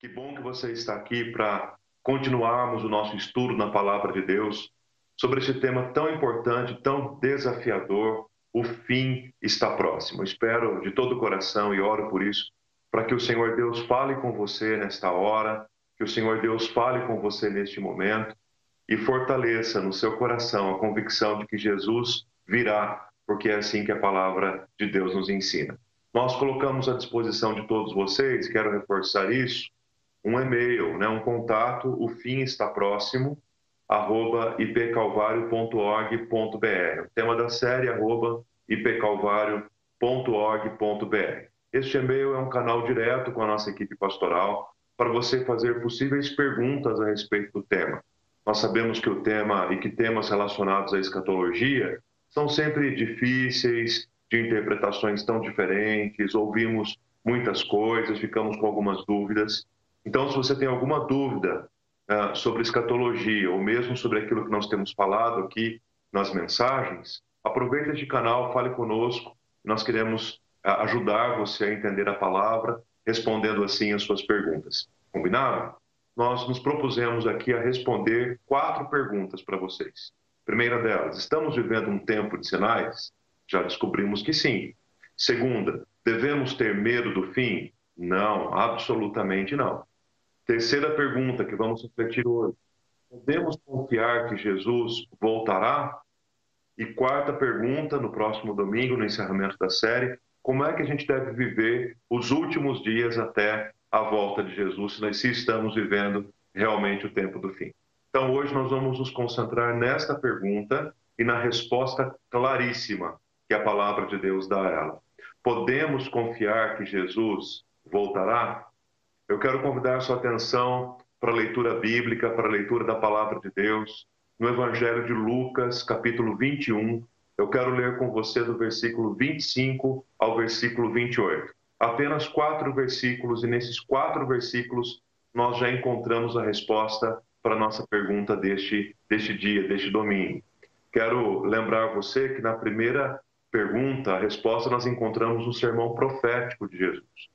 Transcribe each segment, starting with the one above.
Que bom que você está aqui para continuarmos o nosso estudo na palavra de Deus sobre esse tema tão importante, tão desafiador. O fim está próximo. espero de todo o coração e oro por isso, para que o Senhor Deus fale com você nesta hora, que o Senhor Deus fale com você neste momento e fortaleça no seu coração a convicção de que Jesus virá, porque é assim que a palavra de Deus nos ensina. Nós colocamos à disposição de todos vocês, quero reforçar isso, um e-mail, né, um contato, o fim está próximo, arroba ipcalvario.org.br. O tema da série, arroba ipcalvario.org.br. Este e-mail é um canal direto com a nossa equipe pastoral para você fazer possíveis perguntas a respeito do tema. Nós sabemos que o tema e que temas relacionados à escatologia são sempre difíceis, de interpretações tão diferentes, ouvimos muitas coisas, ficamos com algumas dúvidas. Então, se você tem alguma dúvida uh, sobre escatologia, ou mesmo sobre aquilo que nós temos falado aqui nas mensagens, aproveite este canal, fale conosco. Nós queremos uh, ajudar você a entender a palavra, respondendo assim as suas perguntas. Combinado? Nós nos propusemos aqui a responder quatro perguntas para vocês. Primeira delas, estamos vivendo um tempo de sinais? Já descobrimos que sim. Segunda, devemos ter medo do fim? Não, absolutamente não. Terceira pergunta que vamos refletir hoje: podemos confiar que Jesus voltará? E quarta pergunta, no próximo domingo, no encerramento da série: como é que a gente deve viver os últimos dias até a volta de Jesus, se nós estamos vivendo realmente o tempo do fim? Então, hoje nós vamos nos concentrar nesta pergunta e na resposta claríssima que a palavra de Deus dá a ela. Podemos confiar que Jesus voltará? Eu quero convidar a sua atenção para a leitura bíblica, para a leitura da palavra de Deus, no Evangelho de Lucas, capítulo 21. Eu quero ler com você do versículo 25 ao versículo 28. Apenas quatro versículos, e nesses quatro versículos nós já encontramos a resposta para a nossa pergunta deste, deste dia, deste domingo. Quero lembrar você que na primeira pergunta, a resposta nós encontramos no sermão profético de Jesus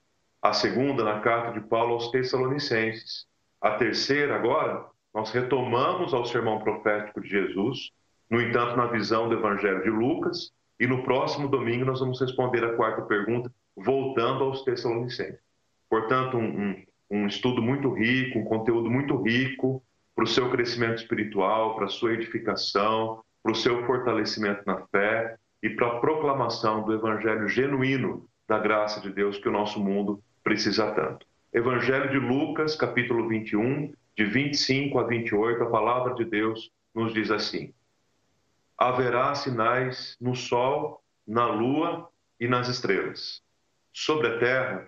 a segunda na carta de Paulo aos Tessalonicenses. A terceira, agora, nós retomamos ao sermão profético de Jesus, no entanto, na visão do Evangelho de Lucas, e no próximo domingo nós vamos responder a quarta pergunta, voltando aos Tessalonicenses. Portanto, um, um, um estudo muito rico, um conteúdo muito rico para o seu crescimento espiritual, para a sua edificação, para o seu fortalecimento na fé e para a proclamação do Evangelho genuíno da graça de Deus que o nosso mundo precisa tanto. Evangelho de Lucas, capítulo 21, de 25 a 28, a palavra de Deus nos diz assim: Haverá sinais no sol, na lua e nas estrelas. Sobre a terra,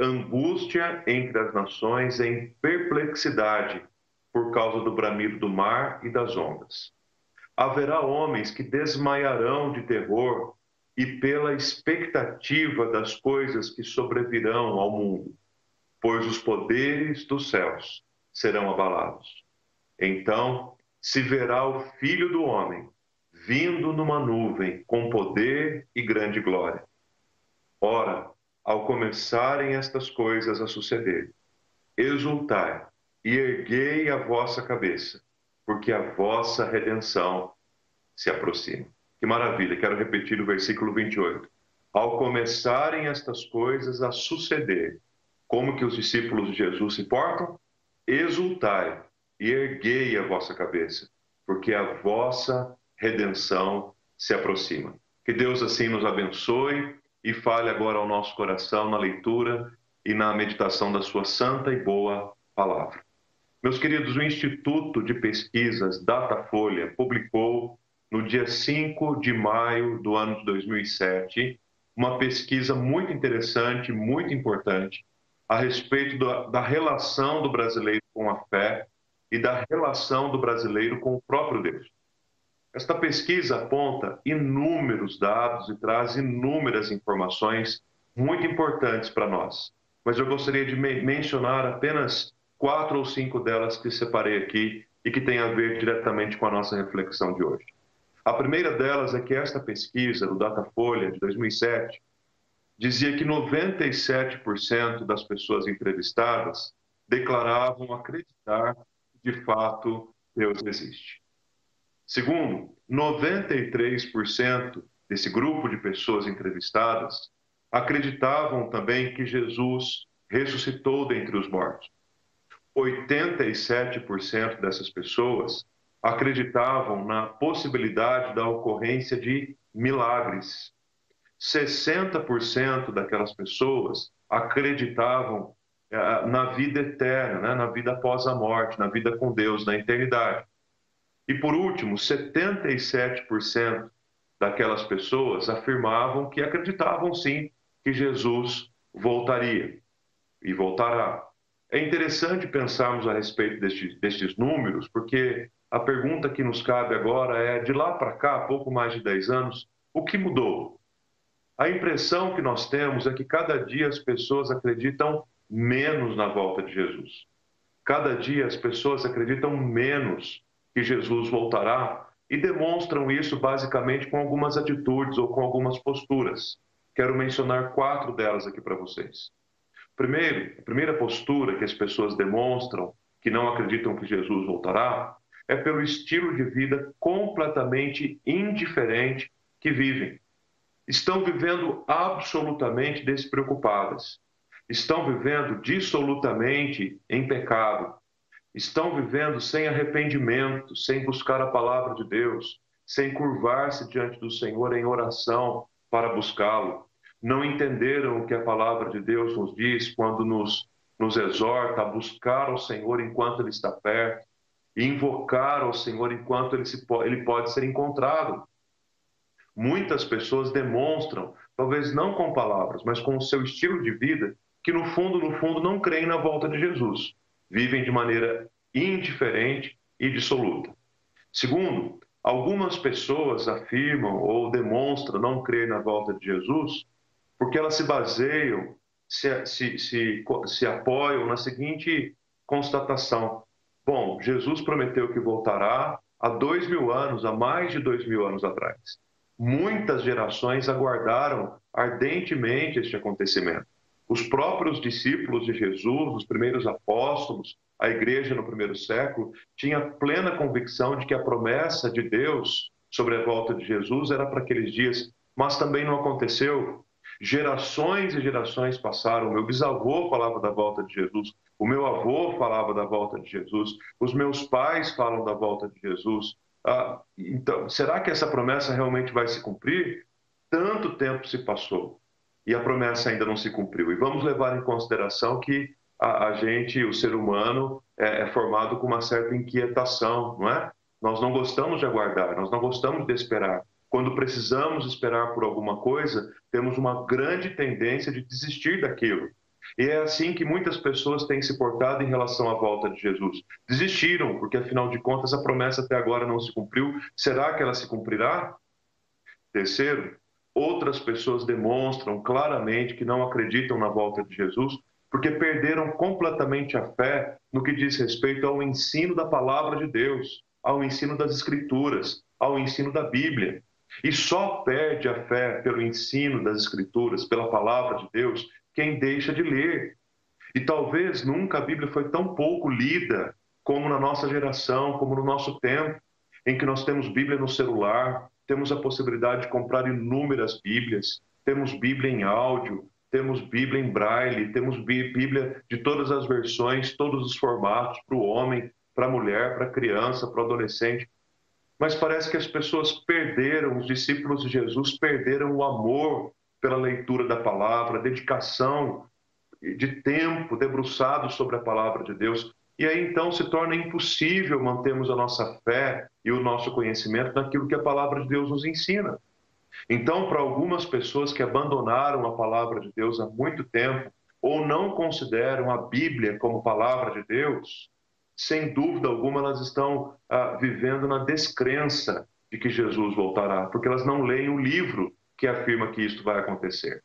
angústia entre as nações em perplexidade por causa do bramido do mar e das ondas. Haverá homens que desmaiarão de terror e pela expectativa das coisas que sobrevirão ao mundo, pois os poderes dos céus serão abalados. Então se verá o Filho do Homem vindo numa nuvem com poder e grande glória. Ora, ao começarem estas coisas a suceder, exultai e erguei a vossa cabeça, porque a vossa redenção se aproxima. Que maravilha, quero repetir o versículo 28. Ao começarem estas coisas a suceder, como que os discípulos de Jesus se portam? Exultai e erguei a vossa cabeça, porque a vossa redenção se aproxima. Que Deus assim nos abençoe e fale agora ao nosso coração na leitura e na meditação da sua santa e boa palavra. Meus queridos, o Instituto de Pesquisas Datafolha publicou no dia 5 de maio do ano de 2007, uma pesquisa muito interessante, muito importante, a respeito da, da relação do brasileiro com a fé e da relação do brasileiro com o próprio Deus. Esta pesquisa aponta inúmeros dados e traz inúmeras informações muito importantes para nós. Mas eu gostaria de mencionar apenas quatro ou cinco delas que separei aqui e que têm a ver diretamente com a nossa reflexão de hoje. A primeira delas é que esta pesquisa do Datafolha de 2007 dizia que 97% das pessoas entrevistadas declaravam acreditar que de fato Deus existe. Segundo, 93% desse grupo de pessoas entrevistadas acreditavam também que Jesus ressuscitou dentre os mortos. 87% dessas pessoas acreditavam na possibilidade da ocorrência de milagres. 60% daquelas pessoas acreditavam eh, na vida eterna, né? na vida após a morte, na vida com Deus, na eternidade. E por último, 77% daquelas pessoas afirmavam que acreditavam sim que Jesus voltaria e voltará. É interessante pensarmos a respeito destes, destes números, porque a pergunta que nos cabe agora é: de lá para cá, pouco mais de 10 anos, o que mudou? A impressão que nós temos é que cada dia as pessoas acreditam menos na volta de Jesus. Cada dia as pessoas acreditam menos que Jesus voltará e demonstram isso basicamente com algumas atitudes ou com algumas posturas. Quero mencionar quatro delas aqui para vocês. Primeiro, a primeira postura que as pessoas demonstram que não acreditam que Jesus voltará é pelo estilo de vida completamente indiferente que vivem. Estão vivendo absolutamente despreocupadas. Estão vivendo dissolutamente em pecado estão vivendo sem arrependimento, sem buscar a palavra de Deus, sem curvar-se diante do Senhor em oração para buscá-lo. Não entenderam o que a palavra de Deus nos diz quando nos, nos exorta a buscar o Senhor enquanto Ele está perto e invocar ao Senhor enquanto ele, se, ele pode ser encontrado. Muitas pessoas demonstram, talvez não com palavras, mas com o seu estilo de vida, que no fundo, no fundo, não creem na volta de Jesus vivem de maneira indiferente e dissoluta. Segundo, algumas pessoas afirmam ou demonstram não crer na volta de Jesus porque elas se baseiam, se, se, se, se apoiam na seguinte constatação: bom, Jesus prometeu que voltará há dois mil anos, há mais de dois mil anos atrás. Muitas gerações aguardaram ardentemente este acontecimento. Os próprios discípulos de Jesus, os primeiros apóstolos, a igreja no primeiro século, tinha plena convicção de que a promessa de Deus sobre a volta de Jesus era para aqueles dias, mas também não aconteceu. Gerações e gerações passaram. Meu bisavô falava da volta de Jesus, o meu avô falava da volta de Jesus, os meus pais falam da volta de Jesus. Ah, então, será que essa promessa realmente vai se cumprir? Tanto tempo se passou e a promessa ainda não se cumpriu. E vamos levar em consideração que a, a gente, o ser humano, é, é, formado com uma certa inquietação, não é? Nós não gostamos de aguardar, nós não gostamos de esperar. Quando precisamos esperar por alguma coisa, temos uma grande tendência de desistir daquilo. E é assim que muitas pessoas têm se portado em relação à volta de Jesus. Desistiram, porque afinal de contas a promessa até agora não se cumpriu. Será que ela se cumprirá? Terceiro, Outras pessoas demonstram claramente que não acreditam na volta de Jesus porque perderam completamente a fé no que diz respeito ao ensino da palavra de Deus, ao ensino das Escrituras, ao ensino da Bíblia. E só perde a fé pelo ensino das Escrituras, pela palavra de Deus, quem deixa de ler. E talvez nunca a Bíblia foi tão pouco lida como na nossa geração, como no nosso tempo, em que nós temos Bíblia no celular, temos a possibilidade de comprar inúmeras Bíblias, temos Bíblia em áudio, temos Bíblia em braille, temos Bíblia de todas as versões, todos os formatos, para o homem, para a mulher, para a criança, para o adolescente. Mas parece que as pessoas perderam, os discípulos de Jesus perderam o amor pela leitura da palavra, dedicação de tempo debruçado sobre a palavra de Deus. E aí então se torna impossível mantermos a nossa fé e o nosso conhecimento naquilo que a palavra de Deus nos ensina. Então, para algumas pessoas que abandonaram a palavra de Deus há muito tempo ou não consideram a Bíblia como palavra de Deus, sem dúvida alguma elas estão ah, vivendo na descrença de que Jesus voltará, porque elas não leem o livro que afirma que isto vai acontecer.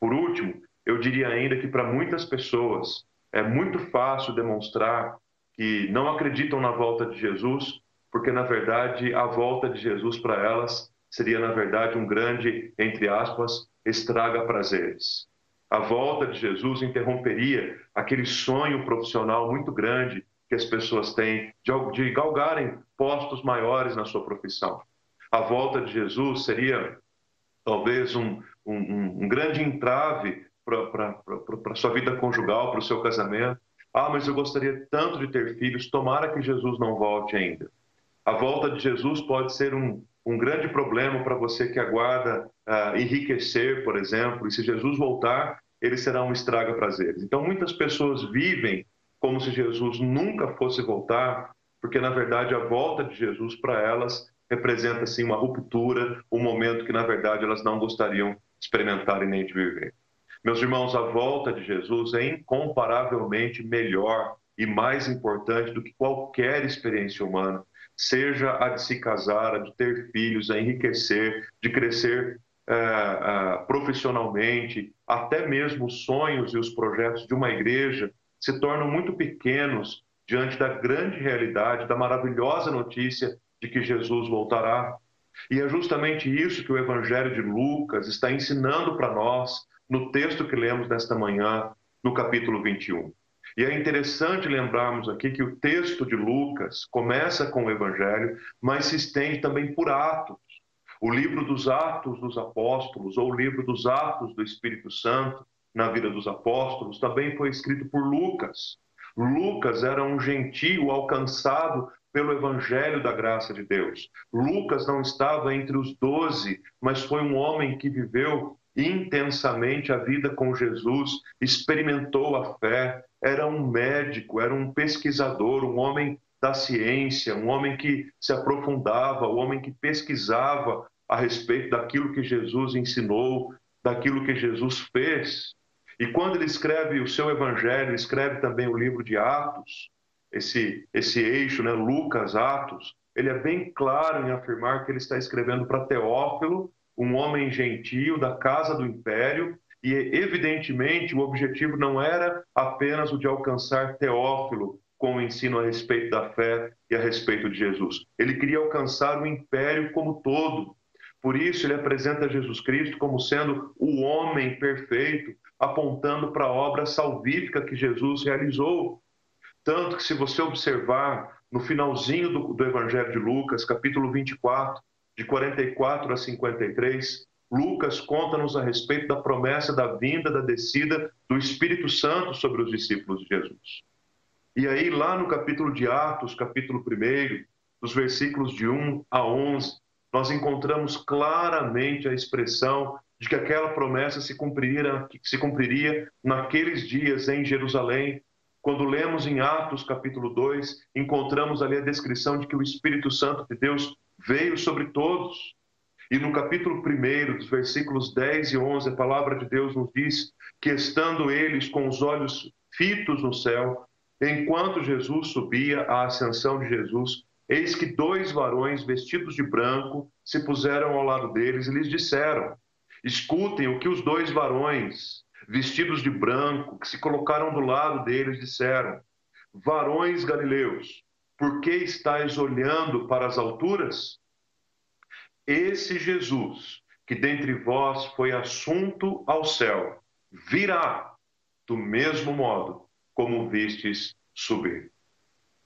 Por último, eu diria ainda que para muitas pessoas é muito fácil demonstrar que não acreditam na volta de Jesus, porque na verdade a volta de Jesus para elas seria na verdade um grande, entre aspas, estraga prazeres. A volta de Jesus interromperia aquele sonho profissional muito grande que as pessoas têm de, de galgarem postos maiores na sua profissão. A volta de Jesus seria talvez um, um, um grande entrave para a sua vida conjugal, para o seu casamento. Ah, mas eu gostaria tanto de ter filhos, tomara que Jesus não volte ainda. A volta de Jesus pode ser um, um grande problema para você que aguarda uh, enriquecer, por exemplo, e se Jesus voltar, ele será um estraga prazeres. Então, muitas pessoas vivem como se Jesus nunca fosse voltar, porque na verdade a volta de Jesus para elas representa assim uma ruptura, um momento que na verdade elas não gostariam de experimentar e nem de viver. Meus irmãos, a volta de Jesus é incomparavelmente melhor e mais importante do que qualquer experiência humana, seja a de se casar, a de ter filhos, a enriquecer, de crescer é, é, profissionalmente, até mesmo os sonhos e os projetos de uma igreja se tornam muito pequenos diante da grande realidade, da maravilhosa notícia de que Jesus voltará. E é justamente isso que o Evangelho de Lucas está ensinando para nós no texto que lemos nesta manhã, no capítulo 21. E é interessante lembrarmos aqui que o texto de Lucas começa com o Evangelho, mas se estende também por Atos. O livro dos Atos dos Apóstolos, ou o livro dos Atos do Espírito Santo na vida dos apóstolos, também foi escrito por Lucas. Lucas era um gentio alcançado pelo Evangelho da graça de Deus. Lucas não estava entre os doze, mas foi um homem que viveu intensamente a vida com Jesus, experimentou a fé, era um médico, era um pesquisador, um homem da ciência, um homem que se aprofundava, um homem que pesquisava a respeito daquilo que Jesus ensinou, daquilo que Jesus fez. E quando ele escreve o seu evangelho, escreve também o livro de Atos, esse, esse eixo, né, Lucas, Atos, ele é bem claro em afirmar que ele está escrevendo para Teófilo, um homem gentio da casa do império, e evidentemente o objetivo não era apenas o de alcançar Teófilo com o ensino a respeito da fé e a respeito de Jesus. Ele queria alcançar o império como todo. Por isso ele apresenta Jesus Cristo como sendo o homem perfeito, apontando para a obra salvífica que Jesus realizou. Tanto que se você observar no finalzinho do, do Evangelho de Lucas, capítulo 24, de 44 a 53, Lucas conta-nos a respeito da promessa da vinda, da descida do Espírito Santo sobre os discípulos de Jesus. E aí, lá no capítulo de Atos, capítulo 1, dos versículos de 1 a 11, nós encontramos claramente a expressão de que aquela promessa se cumpriria, se cumpriria naqueles dias em Jerusalém. Quando lemos em Atos capítulo 2, encontramos ali a descrição de que o Espírito Santo de Deus veio sobre todos. E no capítulo 1, dos versículos 10 e 11, a palavra de Deus nos diz que, estando eles com os olhos fitos no céu, enquanto Jesus subia à ascensão de Jesus, eis que dois varões vestidos de branco se puseram ao lado deles e lhes disseram: Escutem o que os dois varões vestidos de branco que se colocaram do lado deles disseram: Varões galileus, por que estáis olhando para as alturas? Esse Jesus, que dentre vós foi assunto ao céu, virá do mesmo modo como vistes subir.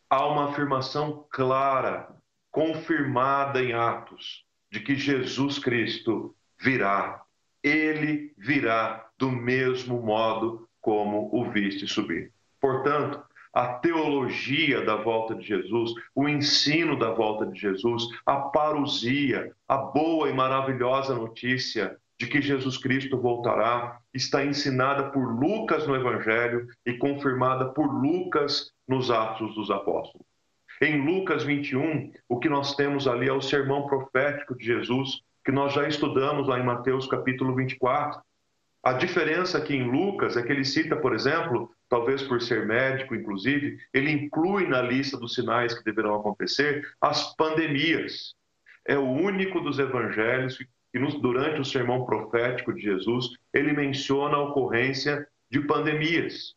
Há uma afirmação clara, confirmada em Atos, de que Jesus Cristo virá. Ele virá do mesmo modo como o viste subir. Portanto, a teologia da volta de Jesus, o ensino da volta de Jesus, a parousia, a boa e maravilhosa notícia de que Jesus Cristo voltará, está ensinada por Lucas no Evangelho e confirmada por Lucas nos Atos dos Apóstolos. Em Lucas 21, o que nós temos ali é o sermão profético de Jesus, que nós já estudamos lá em Mateus capítulo 24. A diferença aqui em Lucas é que ele cita, por exemplo, talvez por ser médico, inclusive, ele inclui na lista dos sinais que deverão acontecer as pandemias. É o único dos evangelhos que, durante o sermão profético de Jesus, ele menciona a ocorrência de pandemias.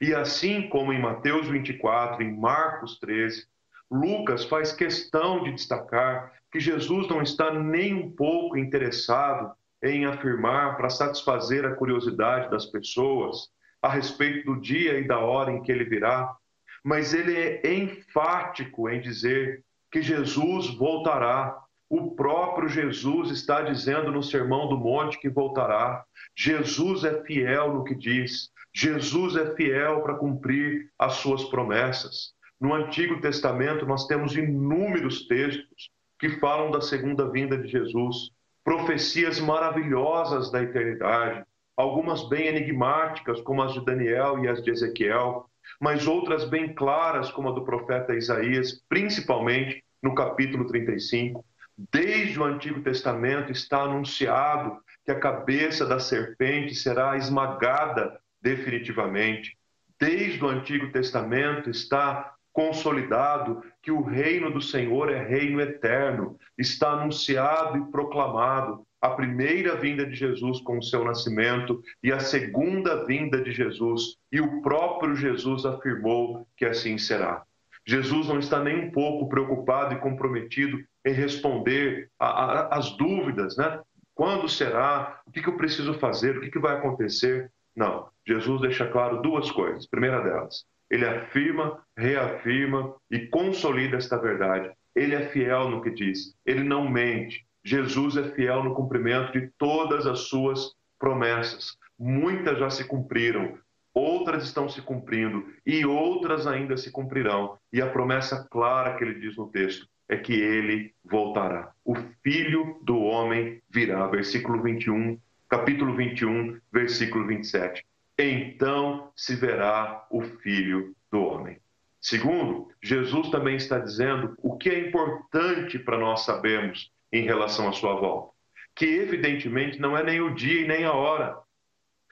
E assim como em Mateus 24, em Marcos 13, Lucas faz questão de destacar que Jesus não está nem um pouco interessado em afirmar, para satisfazer a curiosidade das pessoas a respeito do dia e da hora em que ele virá, mas ele é enfático em dizer que Jesus voltará. O próprio Jesus está dizendo no Sermão do Monte que voltará. Jesus é fiel no que diz. Jesus é fiel para cumprir as suas promessas. No Antigo Testamento, nós temos inúmeros textos que falam da segunda vinda de Jesus, profecias maravilhosas da eternidade, algumas bem enigmáticas, como as de Daniel e as de Ezequiel, mas outras bem claras, como a do profeta Isaías, principalmente no capítulo 35. Desde o Antigo Testamento está anunciado que a cabeça da serpente será esmagada definitivamente. Desde o Antigo Testamento está consolidado que o reino do Senhor é reino eterno, está anunciado e proclamado a primeira vinda de Jesus com o seu nascimento e a segunda vinda de Jesus, e o próprio Jesus afirmou que assim será. Jesus não está nem um pouco preocupado e comprometido em responder às dúvidas, né? Quando será? O que, que eu preciso fazer? O que, que vai acontecer? Não. Jesus deixa claro duas coisas. Primeira delas, ele afirma, reafirma e consolida esta verdade. Ele é fiel no que diz, ele não mente. Jesus é fiel no cumprimento de todas as suas promessas. Muitas já se cumpriram, outras estão se cumprindo e outras ainda se cumprirão. E a promessa clara que ele diz no texto é que ele voltará. O filho do homem virá. Versículo 21, capítulo 21, versículo 27 então se verá o Filho do Homem. Segundo, Jesus também está dizendo o que é importante para nós sabermos em relação à sua volta, que evidentemente não é nem o dia e nem a hora.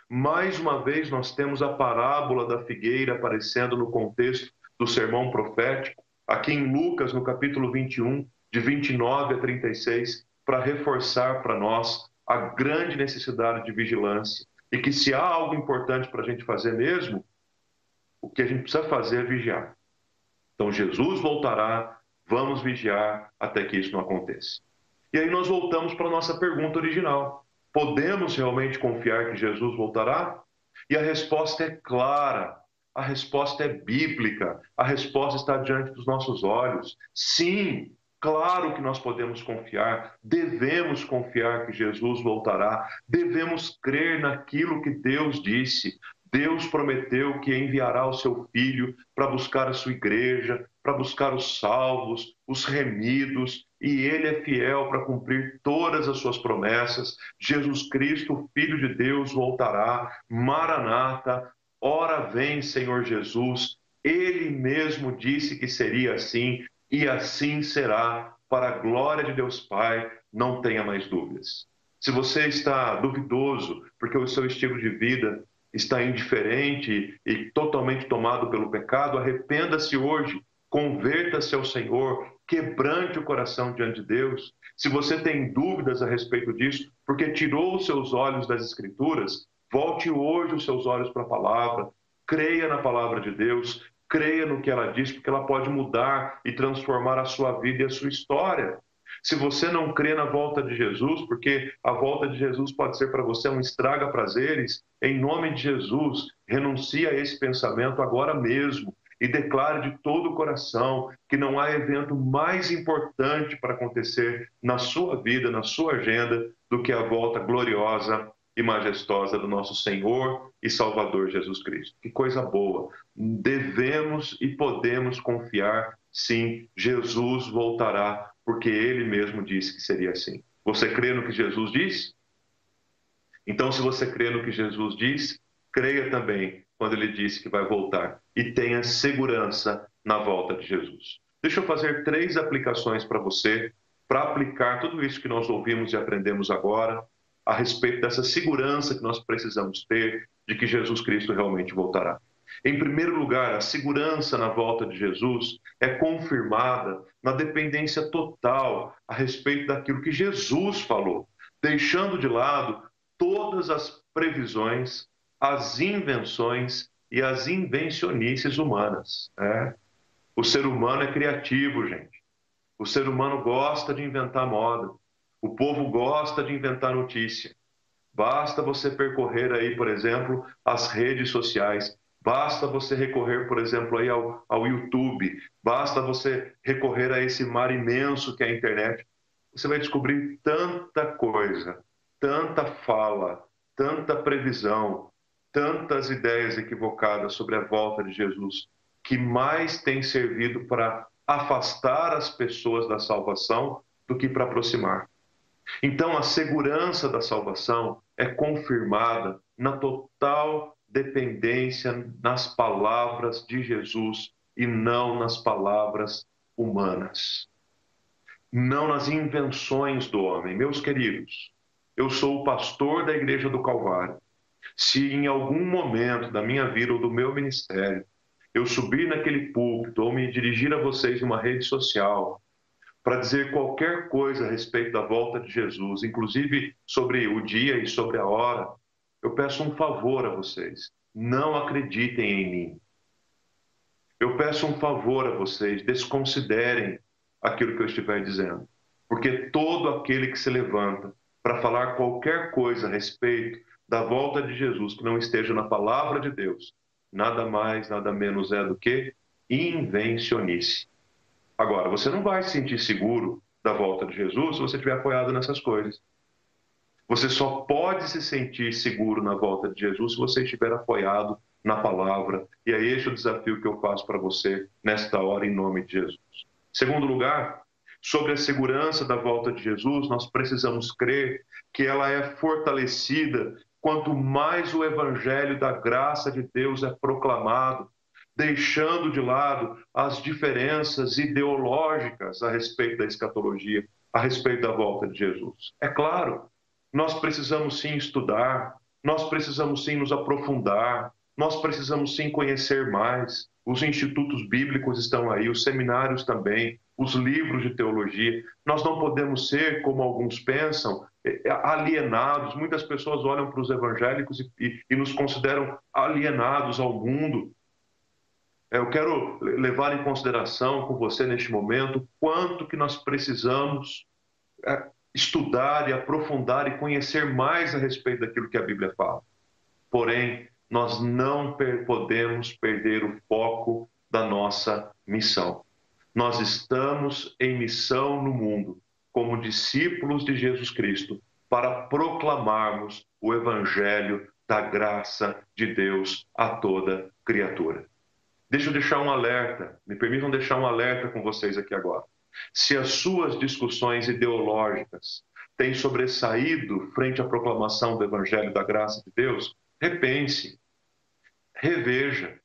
Mais uma vez nós temos a parábola da figueira aparecendo no contexto do sermão profético, aqui em Lucas, no capítulo 21, de 29 a 36, para reforçar para nós a grande necessidade de vigilância e que se há algo importante para a gente fazer mesmo, o que a gente precisa fazer é vigiar. Então Jesus voltará, vamos vigiar até que isso não aconteça. E aí nós voltamos para a nossa pergunta original. Podemos realmente confiar que Jesus voltará? E a resposta é clara, a resposta é bíblica, a resposta está diante dos nossos olhos. Sim, Claro que nós podemos confiar, devemos confiar que Jesus voltará, devemos crer naquilo que Deus disse. Deus prometeu que enviará o seu filho para buscar a sua igreja, para buscar os salvos, os remidos, e ele é fiel para cumprir todas as suas promessas. Jesus Cristo, Filho de Deus, voltará. Maranata, ora vem, Senhor Jesus. Ele mesmo disse que seria assim e assim será para a glória de Deus Pai, não tenha mais dúvidas. Se você está duvidoso porque o seu estilo de vida está indiferente e totalmente tomado pelo pecado, arrependa-se hoje, converta-se ao Senhor, quebrante o coração diante de Deus. Se você tem dúvidas a respeito disso, porque tirou os seus olhos das Escrituras, volte hoje os seus olhos para a palavra, creia na palavra de Deus, creia no que ela diz, porque ela pode mudar e transformar a sua vida e a sua história. Se você não crê na volta de Jesus, porque a volta de Jesus pode ser para você um estraga prazeres, em nome de Jesus, renuncie a esse pensamento agora mesmo e declare de todo o coração que não há evento mais importante para acontecer na sua vida, na sua agenda, do que a volta gloriosa e majestosa do nosso Senhor e Salvador Jesus Cristo. Que coisa boa! Devemos e podemos confiar, sim, Jesus voltará, porque ele mesmo disse que seria assim. Você crê no que Jesus diz? Então, se você crê no que Jesus diz, creia também quando ele disse que vai voltar e tenha segurança na volta de Jesus. Deixa eu fazer três aplicações para você, para aplicar tudo isso que nós ouvimos e aprendemos agora a respeito dessa segurança que nós precisamos ter de que Jesus Cristo realmente voltará. Em primeiro lugar, a segurança na volta de Jesus é confirmada na dependência total a respeito daquilo que Jesus falou, deixando de lado todas as previsões, as invenções e as invencionices humanas. Né? O ser humano é criativo, gente. O ser humano gosta de inventar moda. O povo gosta de inventar notícia. Basta você percorrer aí, por exemplo, as redes sociais. Basta você recorrer, por exemplo, aí ao, ao YouTube. Basta você recorrer a esse mar imenso que é a internet. Você vai descobrir tanta coisa, tanta fala, tanta previsão, tantas ideias equivocadas sobre a volta de Jesus, que mais tem servido para afastar as pessoas da salvação do que para aproximar. Então, a segurança da salvação é confirmada na total dependência nas palavras de Jesus e não nas palavras humanas. Não nas invenções do homem. Meus queridos, eu sou o pastor da Igreja do Calvário. Se em algum momento da minha vida ou do meu ministério eu subir naquele púlpito ou me dirigir a vocês em uma rede social para dizer qualquer coisa a respeito da volta de Jesus, inclusive sobre o dia e sobre a hora, eu peço um favor a vocês: não acreditem em mim. Eu peço um favor a vocês: desconsiderem aquilo que eu estiver dizendo, porque todo aquele que se levanta para falar qualquer coisa a respeito da volta de Jesus que não esteja na palavra de Deus, nada mais, nada menos é do que invencionice. Agora, você não vai se sentir seguro da volta de Jesus se você estiver apoiado nessas coisas. Você só pode se sentir seguro na volta de Jesus se você estiver apoiado na palavra. E é este o desafio que eu faço para você nesta hora, em nome de Jesus. Segundo lugar, sobre a segurança da volta de Jesus, nós precisamos crer que ela é fortalecida quanto mais o evangelho da graça de Deus é proclamado, deixando de lado as diferenças ideológicas a respeito da escatologia, a respeito da volta de Jesus. É claro, nós precisamos sim estudar, nós precisamos sim nos aprofundar, nós precisamos sim conhecer mais. Os institutos bíblicos estão aí, os seminários também, os livros de teologia. Nós não podemos ser, como alguns pensam, é, alienados. Muitas pessoas olham para os evangélicos e, e, e nos consideram alienados ao mundo. Eu quero levar em consideração com você neste momento quanto que nós precisamos é, estudar e aprofundar e conhecer mais a respeito daquilo que a Bíblia fala. Porém, nós não podemos perder o foco da nossa missão. Nós estamos em missão no mundo como discípulos de Jesus Cristo para proclamarmos o evangelho da graça de Deus a toda criatura. Deixa eu deixar um alerta, me permitam deixar um alerta com vocês aqui agora. Se as suas discussões ideológicas têm sobressaído frente à proclamação do evangelho da graça de Deus, repense, reveja,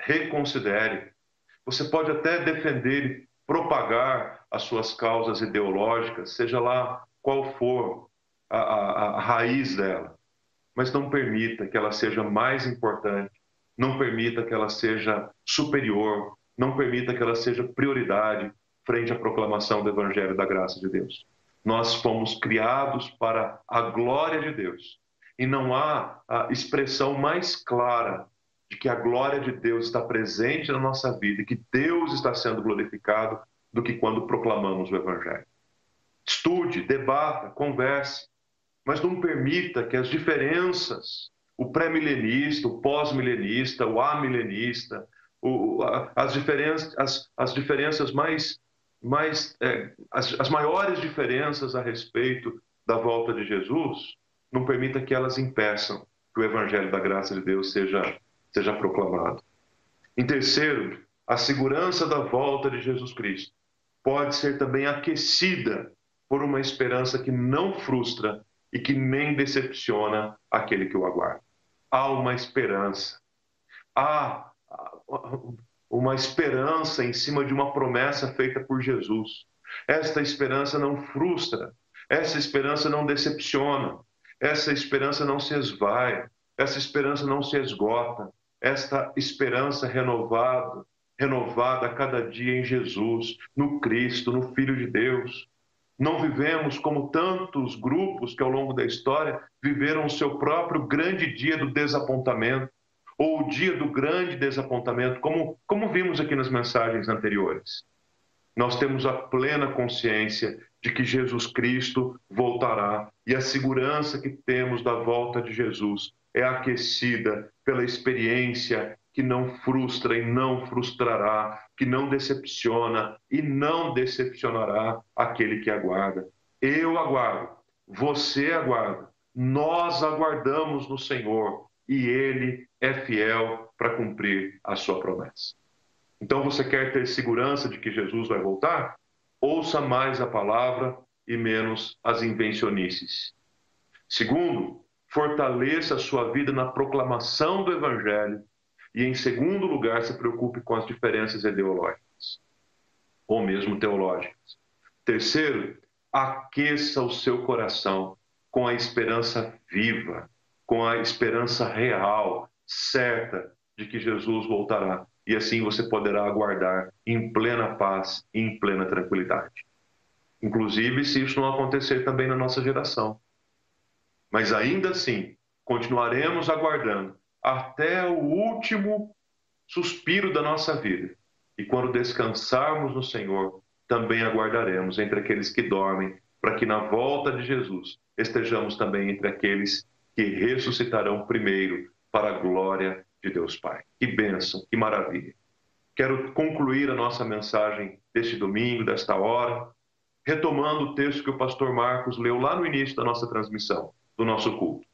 reconsidere. Você pode até defender e propagar as suas causas ideológicas, seja lá qual for a, a, a raiz dela, mas não permita que ela seja mais importante, não permita que ela seja superior, não permita que ela seja prioridade frente à proclamação do Evangelho da graça de Deus. Nós fomos criados para a glória de Deus. E não há a expressão mais clara de que a glória de Deus está presente na nossa vida e que Deus está sendo glorificado do que quando proclamamos o Evangelho. Estude, debata, converse, mas não permita que as diferenças, o pré-milenista, o pós-milenista, o amilenista, o, as, diferenças, as, as diferenças mais, mais é, as, as maiores diferenças a respeito da volta de Jesus, não permita que elas impeçam que o Evangelho da graça de Deus seja, seja proclamado. Em terceiro, a segurança da volta de Jesus Cristo pode ser também aquecida por uma esperança que não frustra e que nem decepciona aquele que o aguarda. Há uma esperança. Há uma esperança em cima de uma promessa feita por Jesus. Esta esperança não frustra, essa esperança não decepciona, essa esperança não se esvai, essa esperança não se esgota, esta esperança renovada renovada a cada dia em Jesus, no Cristo, no Filho de Deus. Não vivemos como tantos grupos que ao longo da história viveram o seu próprio grande dia do desapontamento, ou o dia do grande desapontamento, como, como vimos aqui nas mensagens anteriores. Nós temos a plena consciência de que Jesus Cristo voltará e a segurança que temos da volta de Jesus é aquecida pela experiência que não frustra e não frustrará, que não decepciona e não decepcionará aquele que aguarda. Eu aguardo, você aguarda, nós aguardamos no Senhor e Ele é fiel para cumprir a sua promessa. Então você quer ter segurança de que Jesus vai voltar? Ouça mais a palavra e menos as invencionices. Segundo, fortaleça a sua vida na proclamação do Evangelho. E, em segundo lugar, se preocupe com as diferenças ideológicas, ou mesmo teológicas. Terceiro, aqueça o seu coração com a esperança viva, com a esperança real, certa, de que Jesus voltará. E assim você poderá aguardar em plena paz em plena tranquilidade. Inclusive, se isso não acontecer também na nossa geração. Mas ainda assim, continuaremos aguardando até o último suspiro da nossa vida. E quando descansarmos no Senhor, também aguardaremos entre aqueles que dormem, para que na volta de Jesus estejamos também entre aqueles que ressuscitarão primeiro para a glória de Deus Pai. Que bênção, que maravilha. Quero concluir a nossa mensagem deste domingo, desta hora, retomando o texto que o pastor Marcos leu lá no início da nossa transmissão do nosso culto.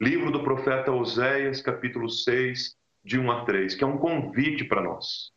Livro do profeta Oséias, capítulo 6, de 1 a 3, que é um convite para nós,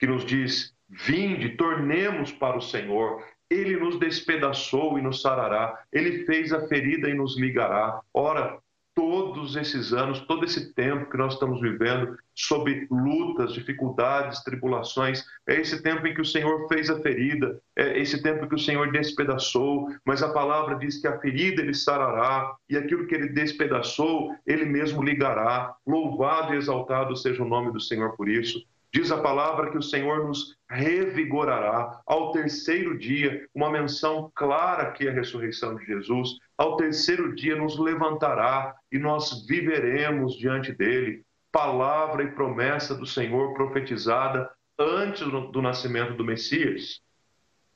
que nos diz: Vinde, tornemos para o Senhor. Ele nos despedaçou e nos sarará. Ele fez a ferida e nos ligará. Ora, todos esses anos, todo esse tempo que nós estamos vivendo, sob lutas, dificuldades, tribulações, é esse tempo em que o Senhor fez a ferida, é esse tempo que o Senhor despedaçou, mas a palavra diz que a ferida ele sarará, e aquilo que ele despedaçou, ele mesmo ligará. Louvado e exaltado seja o nome do Senhor por isso. Diz a palavra que o Senhor nos revigorará ao terceiro dia, uma menção clara aqui a ressurreição de Jesus. Ao terceiro dia nos levantará e nós viveremos diante dele. Palavra e promessa do Senhor profetizada antes do nascimento do Messias.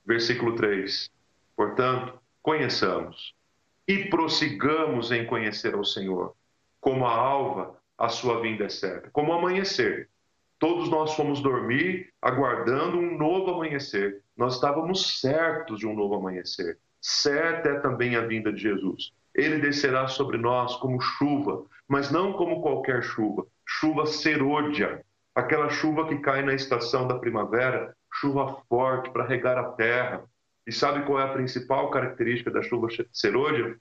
Versículo 3. Portanto, conheçamos e prossigamos em conhecer ao Senhor. Como a alva, a sua vinda é certa. Como amanhecer, Todos nós fomos dormir aguardando um novo amanhecer. Nós estávamos certos de um novo amanhecer. Certa é também a vinda de Jesus. Ele descerá sobre nós como chuva, mas não como qualquer chuva, chuva serôdia, aquela chuva que cai na estação da primavera, chuva forte para regar a terra. E sabe qual é a principal característica da chuva serôdia?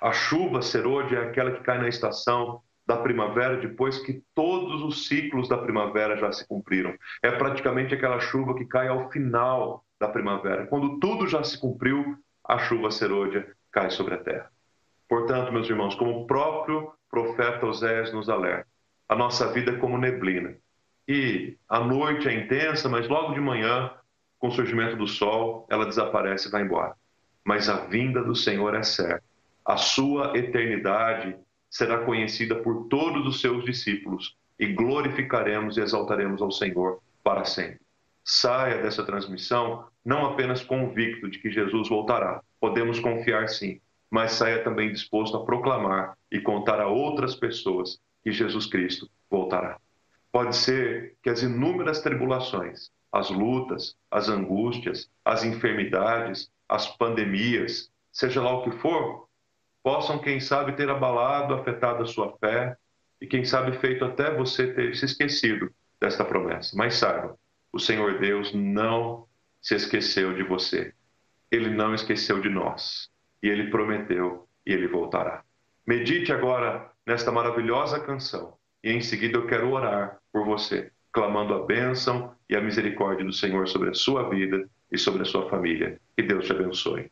A chuva serôdia é aquela que cai na estação da primavera depois que todos os ciclos da primavera já se cumpriram. É praticamente aquela chuva que cai ao final da primavera. Quando tudo já se cumpriu, a chuva serôdia cai sobre a terra. Portanto, meus irmãos, como o próprio profeta Oséias nos alerta, a nossa vida é como neblina. E a noite é intensa, mas logo de manhã, com o surgimento do sol, ela desaparece e vai embora. Mas a vinda do Senhor é certa. A sua eternidade será conhecida por todos os seus discípulos e glorificaremos e exaltaremos ao Senhor para sempre. Saia dessa transmissão não apenas convicto de que Jesus voltará, podemos confiar sim, mas saia também disposto a proclamar e contar a outras pessoas que Jesus Cristo voltará. Pode ser que as inúmeras tribulações, as lutas, as angústias, as enfermidades, as pandemias, seja lá o que for, possam, quem sabe, ter abalado, afetado a sua fé e, quem sabe, feito até você ter se esquecido desta promessa. Mas saiba, o Senhor Deus não se esqueceu de você. Ele não esqueceu de nós. E ele prometeu e ele voltará. Medite agora nesta maravilhosa canção e em seguida eu quero orar por você, clamando a bênção e a misericórdia do Senhor sobre a sua vida e sobre a sua família. Que Deus te abençoe.